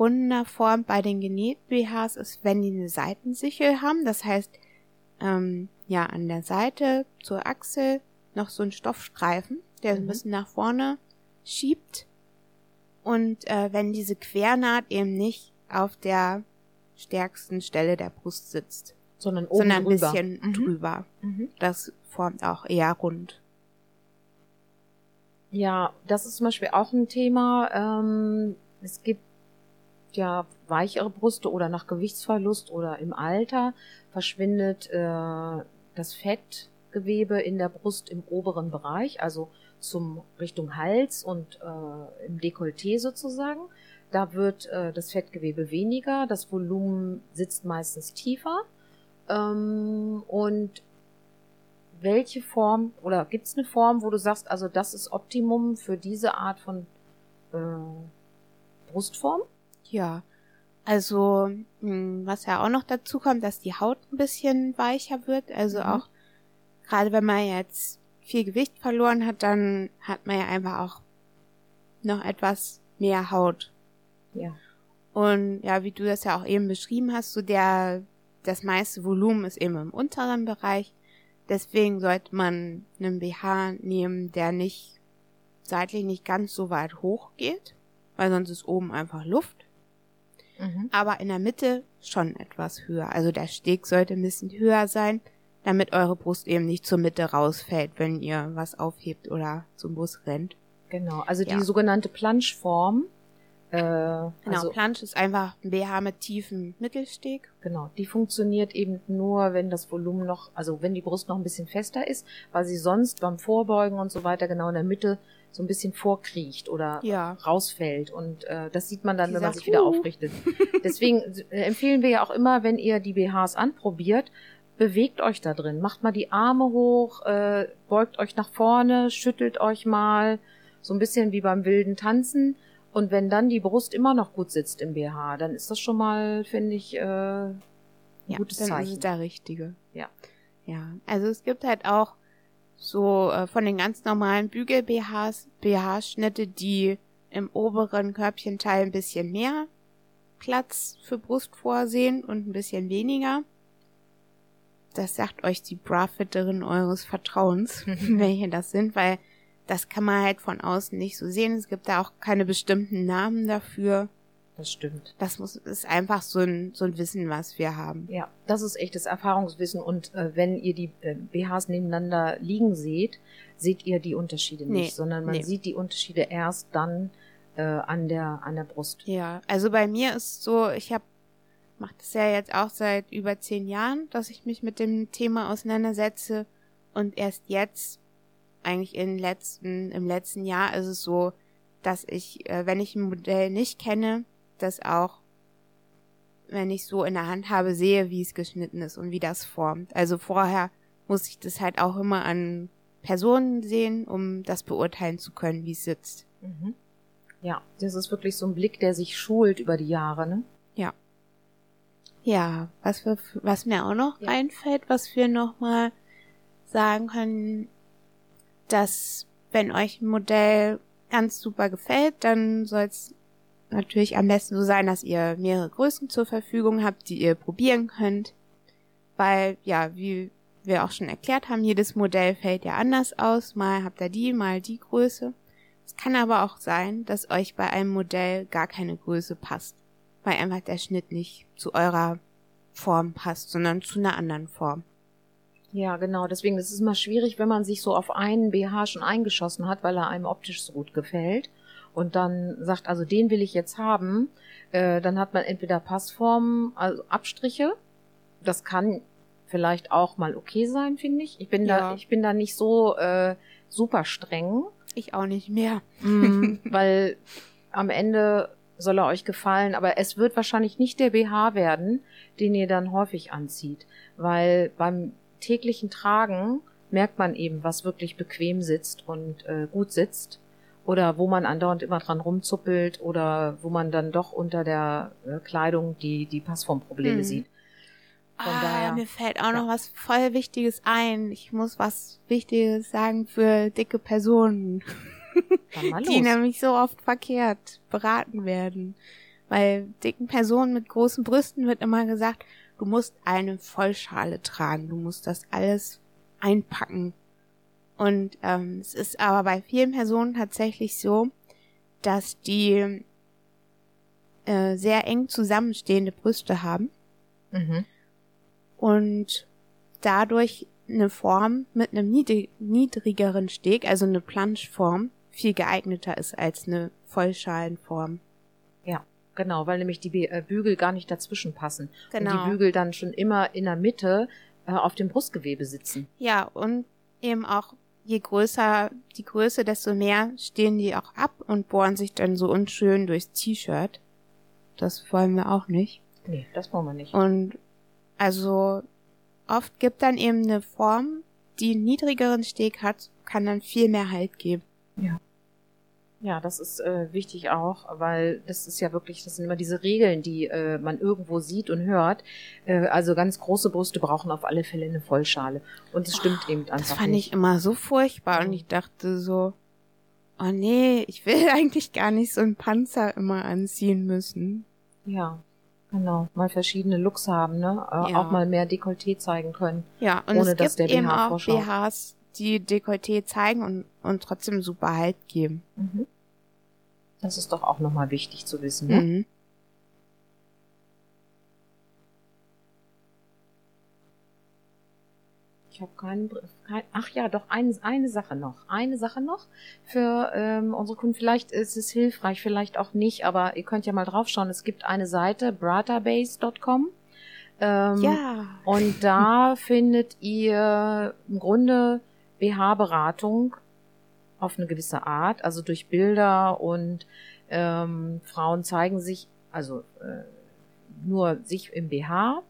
[SPEAKER 1] runder Form bei den genähten BHs ist, wenn die eine Seitensichel haben. Das heißt, ähm, ja, an der Seite zur Achsel noch so ein Stoffstreifen, der mhm. ein bisschen nach vorne schiebt. Und äh, wenn diese Quernaht eben nicht auf der stärksten Stelle der Brust sitzt.
[SPEAKER 2] sondern oben
[SPEAKER 1] sondern ein
[SPEAKER 2] drüber.
[SPEAKER 1] bisschen
[SPEAKER 2] Mhm.
[SPEAKER 1] drüber.
[SPEAKER 2] Mhm.
[SPEAKER 1] Das formt auch eher rund.
[SPEAKER 2] Ja, das ist zum Beispiel auch ein Thema. Ähm, es gibt ja weichere Brüste oder nach Gewichtsverlust oder im Alter verschwindet äh, das Fettgewebe in der Brust im oberen Bereich, also zum Richtung Hals und äh, im Dekolleté sozusagen. Da wird äh, das Fettgewebe weniger, das Volumen sitzt meistens tiefer. Ähm, und welche Form oder gibt es eine Form, wo du sagst, also das ist Optimum für diese Art von äh, Brustform?
[SPEAKER 1] Ja, also mh, was ja auch noch dazu kommt, dass die Haut ein bisschen weicher wird. Also
[SPEAKER 2] Mhm.
[SPEAKER 1] auch gerade wenn man jetzt viel Gewicht verloren hat, dann hat man ja einfach auch noch etwas mehr Haut.
[SPEAKER 2] Ja.
[SPEAKER 1] Und ja, wie du das ja auch eben beschrieben hast, so der das meiste Volumen ist eben im unteren Bereich. Deswegen sollte man einen BH nehmen, der nicht seitlich nicht ganz so weit hoch geht, weil sonst ist oben einfach Luft
[SPEAKER 2] Mhm.
[SPEAKER 1] aber in der Mitte schon etwas höher. Also der Steg sollte ein bisschen höher sein, damit eure Brust eben nicht zur Mitte rausfällt, wenn ihr was aufhebt oder zum Bus rennt.
[SPEAKER 2] Genau, also die
[SPEAKER 1] Ja.
[SPEAKER 2] sogenannte Planschform. Äh,
[SPEAKER 1] Genau,
[SPEAKER 2] also,
[SPEAKER 1] Plansch ist einfach ein BH mit tiefem Mittelsteg.
[SPEAKER 2] genau, die funktioniert eben nur, wenn das Volumen noch, also wenn die Brust noch ein bisschen fester ist, weil sie sonst beim Vorbeugen und so weiter genau in der Mitte so ein bisschen vorkriecht oder
[SPEAKER 1] Ja.
[SPEAKER 2] rausfällt. Und äh, das sieht man dann,
[SPEAKER 1] Die
[SPEAKER 2] wenn man
[SPEAKER 1] sagt,
[SPEAKER 2] sich wieder
[SPEAKER 1] "Uh."
[SPEAKER 2] aufrichtet. Deswegen äh, empfehlen wir ja auch immer, wenn ihr die BHs anprobiert, bewegt euch da drin. Macht mal die Arme hoch, äh, beugt euch nach vorne, schüttelt euch mal, so ein bisschen wie beim wilden Tanzen. Und wenn dann die Brust immer noch gut sitzt im BH, dann ist das schon mal, finde ich, äh, ein
[SPEAKER 1] Ja,
[SPEAKER 2] gutes
[SPEAKER 1] dann ist
[SPEAKER 2] Zeichen.
[SPEAKER 1] es der richtige.
[SPEAKER 2] Ja.
[SPEAKER 1] Ja, also es gibt halt auch so äh, von den ganz normalen Bügel-BHs, BH-Schnitte, die im oberen Körbchenteil ein bisschen mehr Platz für Brust vorsehen und ein bisschen weniger. Das sagt euch die Brafitterin eures Vertrauens, welche das sind, weil das kann man halt von außen nicht so sehen. Es gibt da auch keine bestimmten Namen dafür.
[SPEAKER 2] Das stimmt.
[SPEAKER 1] Das muss, ist einfach so ein, so ein Wissen, was wir haben.
[SPEAKER 2] Ja, das ist echtes Erfahrungswissen. Und äh, wenn ihr die äh, BHs nebeneinander liegen seht, seht ihr die Unterschiede
[SPEAKER 1] Nee,
[SPEAKER 2] nicht, sondern man
[SPEAKER 1] nee.
[SPEAKER 2] sieht die Unterschiede erst dann äh, an der an der Brust.
[SPEAKER 1] Ja, also bei mir ist so, ich habe mache das ja jetzt auch seit über zehn Jahren, dass ich mich mit dem Thema auseinandersetze und erst jetzt, eigentlich in letzten, im letzten Jahr ist es so, dass ich, äh, wenn ich ein Modell nicht kenne, das auch, wenn ich so in der Hand habe, sehe, wie es geschnitten ist und wie das formt. Also vorher muss ich das halt auch immer an Personen sehen, um das beurteilen zu können, wie es sitzt.
[SPEAKER 2] Mhm. Ja, das ist wirklich so ein Blick, der sich schult über die Jahre, ne?
[SPEAKER 1] Ja, was, wir, was mir auch noch
[SPEAKER 2] Ja.
[SPEAKER 1] einfällt, was wir nochmal sagen können, dass wenn euch ein Modell ganz super gefällt, dann soll es natürlich am besten so sein, dass ihr mehrere Größen zur Verfügung habt, die ihr probieren könnt. Weil, ja, wie wir auch schon erklärt haben, jedes Modell fällt ja anders aus. Mal habt ihr die, mal die Größe. Es kann aber auch sein, dass euch bei einem Modell gar keine Größe passt weil einfach der Schnitt nicht zu eurer Form passt, sondern zu einer anderen Form.
[SPEAKER 2] Ja, genau. Deswegen ist es immer schwierig, wenn man sich so auf einen BH schon eingeschossen hat, weil er einem optisch so gut gefällt und dann sagt, also den will ich jetzt haben, äh, dann hat man entweder Passformen, also Abstriche. Das kann vielleicht auch mal okay sein, finde ich. Ich bin
[SPEAKER 1] Ja.
[SPEAKER 2] da, ich bin da nicht so äh, super streng,
[SPEAKER 1] Ich auch nicht mehr.
[SPEAKER 2] mm, weil am Ende soll er euch gefallen, aber es wird wahrscheinlich nicht der BH werden, den ihr dann häufig anzieht, weil beim täglichen Tragen merkt man eben, was wirklich bequem sitzt und äh, gut sitzt oder wo man andauernd immer dran rumzuppelt oder wo man dann doch unter der äh, Kleidung die die Passformprobleme
[SPEAKER 1] Mhm.
[SPEAKER 2] sieht. Von
[SPEAKER 1] ah,
[SPEAKER 2] daher-
[SPEAKER 1] mir fällt auch noch
[SPEAKER 2] ja.
[SPEAKER 1] was voll Wichtiges ein. Ich muss was Wichtiges sagen für dicke Personen, die nämlich so oft verkehrt beraten werden. Weil dicken Personen mit großen Brüsten wird immer gesagt, du musst eine Vollschale tragen, du musst das alles einpacken. Und ähm, es ist aber bei vielen Personen tatsächlich so, dass die äh, sehr eng zusammenstehende Brüste haben.
[SPEAKER 2] Mhm.
[SPEAKER 1] und dadurch eine Form mit einem niedrigeren Steg, also eine Planschform, viel geeigneter ist als eine Vollschalenform.
[SPEAKER 2] Ja, genau, weil nämlich die äh, Bügel gar nicht dazwischen passen.
[SPEAKER 1] Genau.
[SPEAKER 2] Und die Bügel dann schon immer in der Mitte äh, auf dem Brustgewebe sitzen.
[SPEAKER 1] Ja, und eben auch je größer die Größe, desto mehr stehen die auch ab und bohren sich dann so unschön durchs T-Shirt. Das wollen wir auch nicht.
[SPEAKER 2] Nee, das wollen wir nicht.
[SPEAKER 1] Und also oft gibt dann eben eine Form, die einen niedrigeren Steg hat, kann dann viel mehr Halt geben.
[SPEAKER 2] Ja. Ja, das ist äh, wichtig auch, weil das ist ja wirklich, das sind immer diese Regeln, die äh, man irgendwo sieht und hört. Äh, also ganz große Brüste brauchen auf alle Fälle eine Vollschale. Und es stimmt
[SPEAKER 1] Oh,
[SPEAKER 2] eben einfach
[SPEAKER 1] Das fand
[SPEAKER 2] nicht.
[SPEAKER 1] ich immer so furchtbar und
[SPEAKER 2] Mhm.
[SPEAKER 1] ich dachte so, oh nee, ich will eigentlich gar nicht so einen Panzer immer anziehen müssen.
[SPEAKER 2] Ja, genau. Mal verschiedene Looks haben, ne? Äh,
[SPEAKER 1] Ja.
[SPEAKER 2] Auch mal mehr Dekolleté zeigen können.
[SPEAKER 1] Ja, und
[SPEAKER 2] Ohne
[SPEAKER 1] es
[SPEAKER 2] dass
[SPEAKER 1] gibt
[SPEAKER 2] der
[SPEAKER 1] eben
[SPEAKER 2] BH
[SPEAKER 1] auch
[SPEAKER 2] vorschaut.
[SPEAKER 1] BHs, die Dekolleté zeigen und, und trotzdem super Halt geben.
[SPEAKER 2] Mhm. Das ist doch auch nochmal wichtig zu wissen, ne?
[SPEAKER 1] Mhm.
[SPEAKER 2] Ich habe keinen, Br- kein, ach ja, doch eine, eine Sache noch, eine Sache noch für ähm, unsere Kunden. Vielleicht ist es hilfreich, vielleicht auch nicht, aber ihr könnt ja mal draufschauen. Es gibt eine Seite, bratabase.com. Ähm,
[SPEAKER 1] Ja.
[SPEAKER 2] Und da findet ihr im Grunde BH-Beratung auf eine gewisse Art, also durch Bilder und ähm, Frauen zeigen sich, also äh, nur sich im BH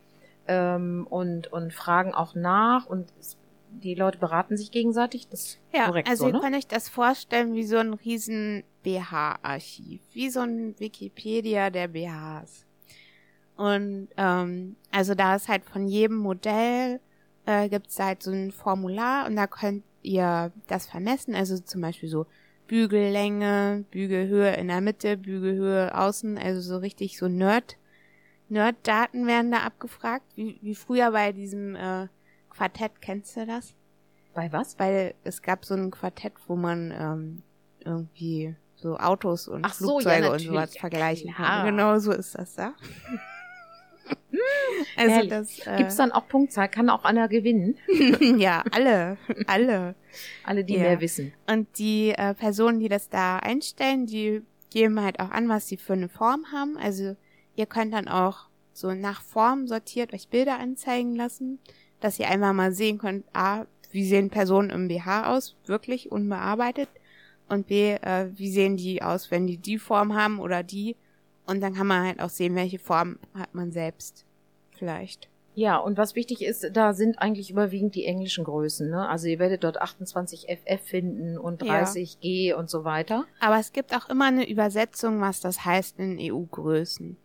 [SPEAKER 2] ähm, und, und fragen auch nach und es, die Leute beraten sich gegenseitig. Das ist
[SPEAKER 1] Ja,
[SPEAKER 2] korrekt
[SPEAKER 1] also
[SPEAKER 2] so,
[SPEAKER 1] ihr
[SPEAKER 2] ne?
[SPEAKER 1] könnt euch das vorstellen wie so ein riesen BH-Archiv, wie so ein Wikipedia der BHs. Und ähm, also da ist halt von jedem Modell äh, gibt's halt so ein Formular und da könnt ihr das vermessen, also zum Beispiel so Bügellänge, Bügelhöhe in der Mitte, Bügelhöhe außen, also so richtig so Nerd, Nerd-Daten werden da abgefragt, wie, wie früher bei diesem äh, Quartett, kennst du das?
[SPEAKER 2] Bei was?
[SPEAKER 1] weil es gab so ein Quartett, wo man ähm, irgendwie so Autos und
[SPEAKER 2] Ach so, ja,
[SPEAKER 1] Flugzeuge und sowas vergleichen kann. Genau so ist das da. also
[SPEAKER 2] Herrlich.
[SPEAKER 1] das äh,
[SPEAKER 2] Gibt's dann auch Punktzahl? Kann auch einer gewinnen?
[SPEAKER 1] ja alle, alle.
[SPEAKER 2] Alle, die
[SPEAKER 1] Ja.
[SPEAKER 2] mehr wissen.
[SPEAKER 1] Und die äh, Personen, die das da einstellen, die geben halt auch an, was sie für eine Form haben. Also ihr könnt dann auch so nach Form sortiert euch Bilder anzeigen lassen, dass ihr einmal mal sehen könnt, a, wie sehen Personen im BH aus, wirklich unbearbeitet, und b, äh, wie sehen die aus, wenn die die Form haben oder die. Und dann kann man halt auch sehen, welche Form hat man selbst vielleicht.
[SPEAKER 2] Ja, und was wichtig ist, da sind eigentlich überwiegend die englischen Größen. Ne? Also ihr werdet dort 28 FF finden und
[SPEAKER 1] Ja.
[SPEAKER 2] 30 G und so weiter.
[SPEAKER 1] Aber es gibt auch immer eine Übersetzung, was das heißt in EU-Größen.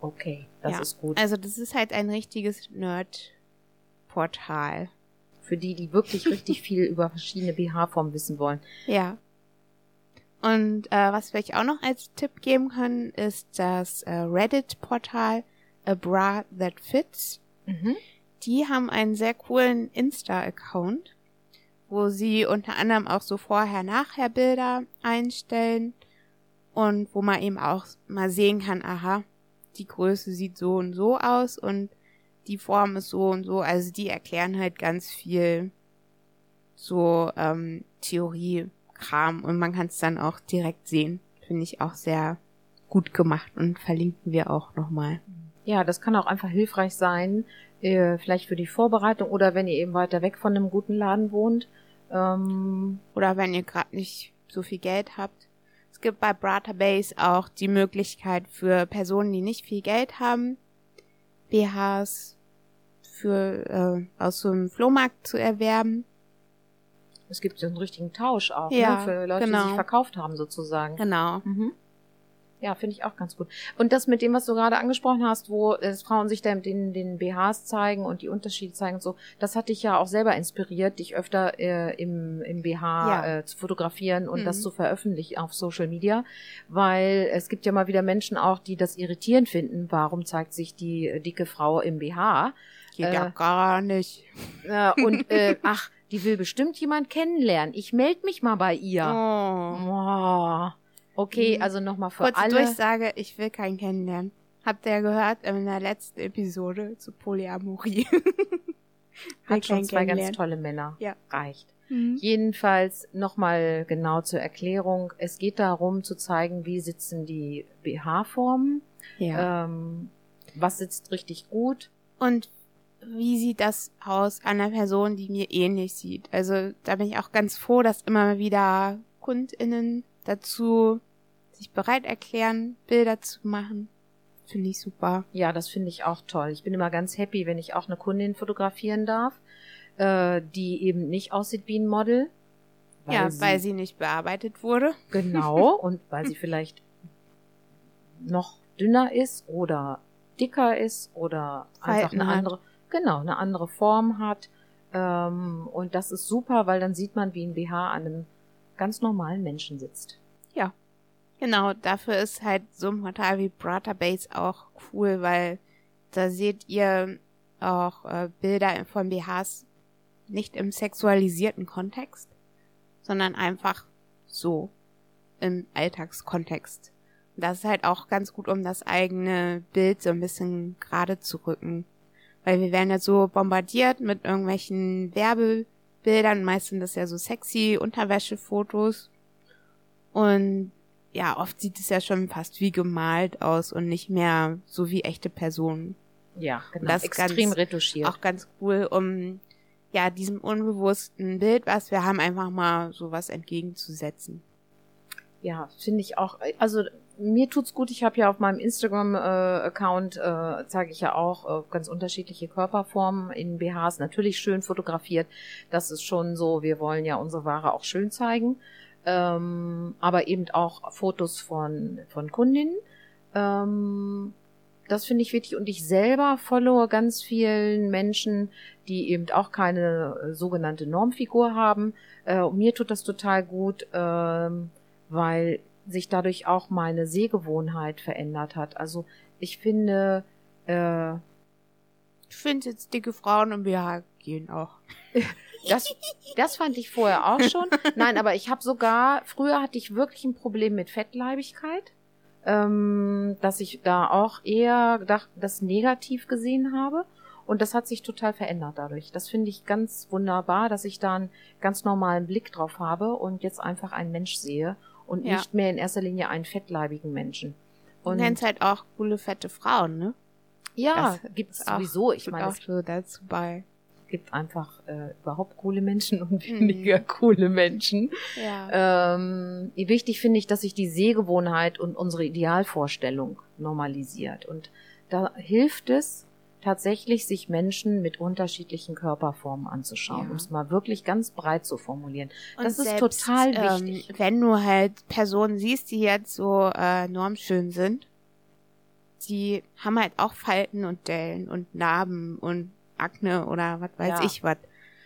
[SPEAKER 2] Okay, das
[SPEAKER 1] Ja.
[SPEAKER 2] ist gut.
[SPEAKER 1] Also das ist halt ein richtiges Nerd-Portal.
[SPEAKER 2] Für die, die wirklich richtig viel über verschiedene BH-Formen wissen wollen.
[SPEAKER 1] Ja. Und äh, was wir euch auch noch als Tipp geben können, ist das äh, Reddit-Portal A Bra That Fits.
[SPEAKER 2] Mhm.
[SPEAKER 1] Die haben einen sehr coolen Insta-Account, wo sie unter anderem auch so Vorher-Nachher-Bilder einstellen und wo man eben auch mal sehen kann, aha, die Größe sieht so und so aus und die Form ist so und so. Also die erklären halt ganz viel so ähm, Theorie-Kram und man kann es dann auch direkt sehen. Finde ich auch sehr gut gemacht und verlinken wir auch nochmal.
[SPEAKER 2] Ja, das kann auch einfach hilfreich sein, äh, vielleicht für die Vorbereitung oder wenn ihr eben weiter weg von einem guten Laden wohnt. Ähm,
[SPEAKER 1] Oder wenn ihr gerade nicht so viel Geld habt. Es gibt bei Bratabase auch die Möglichkeit für Personen, die nicht viel Geld haben, BHs für äh, aus so einem Flohmarkt zu erwerben.
[SPEAKER 2] Es gibt so einen richtigen Tausch auch
[SPEAKER 1] Ja,
[SPEAKER 2] ne, für Leute, die
[SPEAKER 1] genau.
[SPEAKER 2] sich verkauft haben sozusagen.
[SPEAKER 1] Genau.
[SPEAKER 2] Mhm. Ja, finde ich auch ganz gut. Und das mit dem, was du gerade angesprochen hast, wo äh, Frauen sich dann den, den BHs zeigen und die Unterschiede zeigen und so, das hat dich ja auch selber inspiriert, dich öfter äh, im, im BH
[SPEAKER 1] Ja.
[SPEAKER 2] äh, zu fotografieren und
[SPEAKER 1] Mhm.
[SPEAKER 2] das zu veröffentlichen auf Social Media, weil es gibt ja mal wieder Menschen auch, die das irritierend finden. Warum zeigt sich die äh, dicke Frau im BH?
[SPEAKER 1] Geht
[SPEAKER 2] Äh,
[SPEAKER 1] ja gar nicht.
[SPEAKER 2] Äh, und äh, ach, die will bestimmt jemand kennenlernen. Ich melde mich mal bei ihr.
[SPEAKER 1] Oh.
[SPEAKER 2] Oh. Okay,
[SPEAKER 1] Mhm.
[SPEAKER 2] also nochmal für
[SPEAKER 1] Kurze
[SPEAKER 2] alle.
[SPEAKER 1] Durchsage, ich will keinen kennenlernen. Habt ihr gehört in der letzten Episode zu Polyamorie.
[SPEAKER 2] Hat schon zwei ganz tolle Männer.
[SPEAKER 1] Ja.
[SPEAKER 2] Reicht. Mhm. Jedenfalls nochmal genau zur Erklärung. Es geht darum zu zeigen, wie sitzen die BH-Formen.
[SPEAKER 1] Ja.
[SPEAKER 2] Ähm, was sitzt richtig gut.
[SPEAKER 1] Und wie sieht das aus einer Person, die mir ähnlich sieht? Also da bin ich auch ganz froh, dass immer wieder KundInnen dazu sich bereit erklären, Bilder zu machen. Finde ich super.
[SPEAKER 2] Ja, das finde ich auch toll. Ich bin immer ganz happy, wenn ich auch eine Kundin fotografieren darf, äh, die eben nicht aussieht wie ein Model.
[SPEAKER 1] Weil ja, sie, weil sie nicht bearbeitet wurde.
[SPEAKER 2] Genau, und weil sie vielleicht noch dünner ist oder dicker ist oder einfach eine andere, genau, eine andere Form hat. Ähm, und das ist super, weil dann sieht man, wie ein BH an einem ganz normalen Menschen sitzt.
[SPEAKER 1] Ja. Genau, dafür ist halt so ein Portal wie Brotterbase auch cool, weil da seht ihr auch äh, Bilder von BHs nicht im sexualisierten Kontext, sondern einfach so im Alltagskontext. Das ist halt auch ganz gut, um das eigene Bild so ein bisschen gerade zu rücken. Weil wir werden ja so bombardiert mit irgendwelchen Werbebildern. Meistens sind das ja so sexy Unterwäschefotos. Und ja, oft sieht es ja schon fast wie gemalt aus und nicht mehr so wie echte Personen.
[SPEAKER 2] Ja, genau. Das extrem
[SPEAKER 1] ganz,
[SPEAKER 2] retuschiert.
[SPEAKER 1] Auch ganz cool, um ja diesem unbewussten Bild, was wir haben, einfach mal sowas entgegenzusetzen.
[SPEAKER 2] Ja, finde ich auch. Also mir tut's gut. Ich habe ja auf meinem Instagram-Account äh, äh, zeige ich ja auch äh, ganz unterschiedliche Körperformen in BHs. Natürlich schön fotografiert. Das ist schon so. Wir wollen ja unsere Ware auch schön zeigen, ähm, aber eben auch Fotos von von Kundinnen. Ähm, das finde ich wichtig und ich selber followe ganz vielen Menschen, die eben auch keine äh, sogenannte Normfigur haben. Äh, mir tut das total gut, ähm, weil sich dadurch auch meine Sehgewohnheit verändert hat. Also ich finde, äh,
[SPEAKER 1] ich finde jetzt dicke Frauen im BH gehen auch.
[SPEAKER 2] Das, das fand ich vorher auch schon. Nein, aber ich habe sogar, früher hatte ich wirklich ein Problem mit Fettleibigkeit, ähm, dass ich da auch eher das negativ gesehen habe. Und das hat sich total verändert dadurch. Das finde ich ganz wunderbar, dass ich da einen ganz normalen Blick drauf habe und jetzt einfach einen Mensch sehe und ja. nicht mehr in erster Linie einen fettleibigen Menschen.
[SPEAKER 1] Und du kennst halt auch coole, fette Frauen, ne?
[SPEAKER 2] Ja, das gibt's sowieso. Ich meine,
[SPEAKER 1] auch so dazu bei.
[SPEAKER 2] Es gibt einfach äh, überhaupt coole Menschen und weniger mhm. coole Menschen.
[SPEAKER 1] Ja.
[SPEAKER 2] Ähm, wichtig finde ich, dass sich die Sehgewohnheit und unsere Idealvorstellung normalisiert. Und da hilft es, tatsächlich sich Menschen mit unterschiedlichen Körperformen anzuschauen, ja. um es mal wirklich ganz breit zu formulieren. Und das selbst, ist total ähm, wichtig.
[SPEAKER 1] wenn du halt Personen siehst, die jetzt so äh, normschön sind, die haben halt auch Falten und Dellen und Narben und Akne oder was weiß ja. ich was.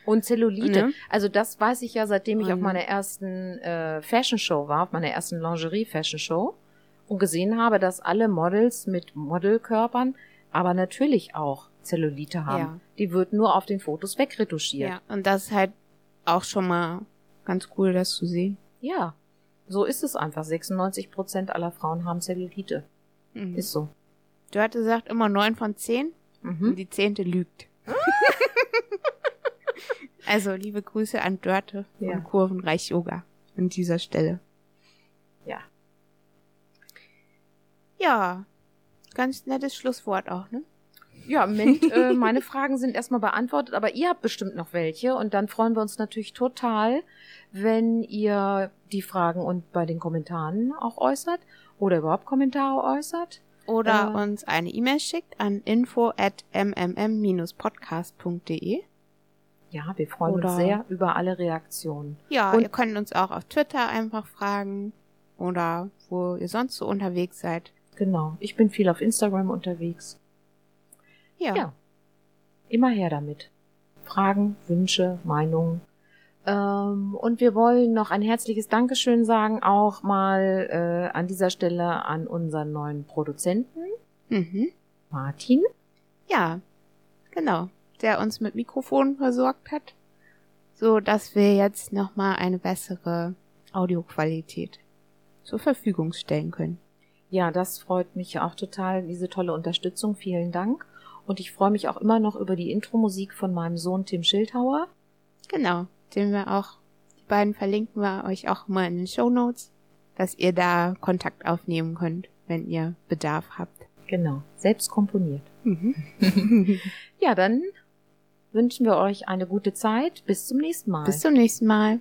[SPEAKER 2] Und Zellulite. Ne? Also das weiß ich ja, seitdem ich und auf meiner ersten äh, Fashion Show war, auf meiner ersten Lingerie Fashion Show und gesehen habe, dass alle Models mit Modelkörpern aber natürlich auch Zellulite haben. Ja. Die wird nur auf den Fotos wegretuschiert. Ja,
[SPEAKER 1] und das ist halt auch schon mal ganz cool, das zu sehen.
[SPEAKER 2] Ja, so ist es einfach. 96 Prozent aller Frauen haben Zellulite. Mhm. Ist so.
[SPEAKER 1] Dörte sagt immer neun von zehn mhm. und die zehnte lügt. also liebe Grüße an Dörte ja. Kurvenreich Yoga an dieser Stelle.
[SPEAKER 2] Ja.
[SPEAKER 1] Ja, Ganz nettes Schlusswort auch, ne?
[SPEAKER 2] Ja, Moment, äh, meine Fragen sind erstmal beantwortet, aber ihr habt bestimmt noch welche und dann freuen wir uns natürlich total, wenn ihr die Fragen und bei den Kommentaren auch äußert oder überhaupt Kommentare äußert.
[SPEAKER 1] Oder äh, uns eine E-Mail schickt an info at mmm-podcast.de.
[SPEAKER 2] Ja, wir freuen oder, uns sehr über alle Reaktionen.
[SPEAKER 1] Ja, und ihr könnt uns auch auf Twitter einfach fragen oder wo ihr sonst so unterwegs seid.
[SPEAKER 2] Genau. Ich bin viel auf Instagram unterwegs.
[SPEAKER 1] Ja. ja.
[SPEAKER 2] Immer her damit. Fragen, Wünsche, Meinungen. Ähm, und wir wollen noch ein herzliches Dankeschön sagen, auch mal äh, an dieser Stelle an unseren neuen Produzenten,
[SPEAKER 1] mhm.
[SPEAKER 2] Martin.
[SPEAKER 1] Ja, genau. Der uns mit Mikrofonen versorgt hat, so dass wir jetzt nochmal eine bessere Audioqualität zur Verfügung stellen können.
[SPEAKER 2] Ja, das freut mich auch total, diese tolle Unterstützung. Vielen Dank. Und ich freue mich auch immer noch über die Intro-Musik von meinem Sohn Tim Schildhauer.
[SPEAKER 1] Genau, den wir auch, die beiden verlinken wir euch auch mal in den Show Notes, dass ihr da Kontakt aufnehmen könnt, wenn ihr Bedarf habt.
[SPEAKER 2] Genau, selbst komponiert.
[SPEAKER 1] Mhm.
[SPEAKER 2] Ja, dann wünschen wir euch eine gute Zeit. Bis zum nächsten Mal.
[SPEAKER 1] Bis zum nächsten Mal.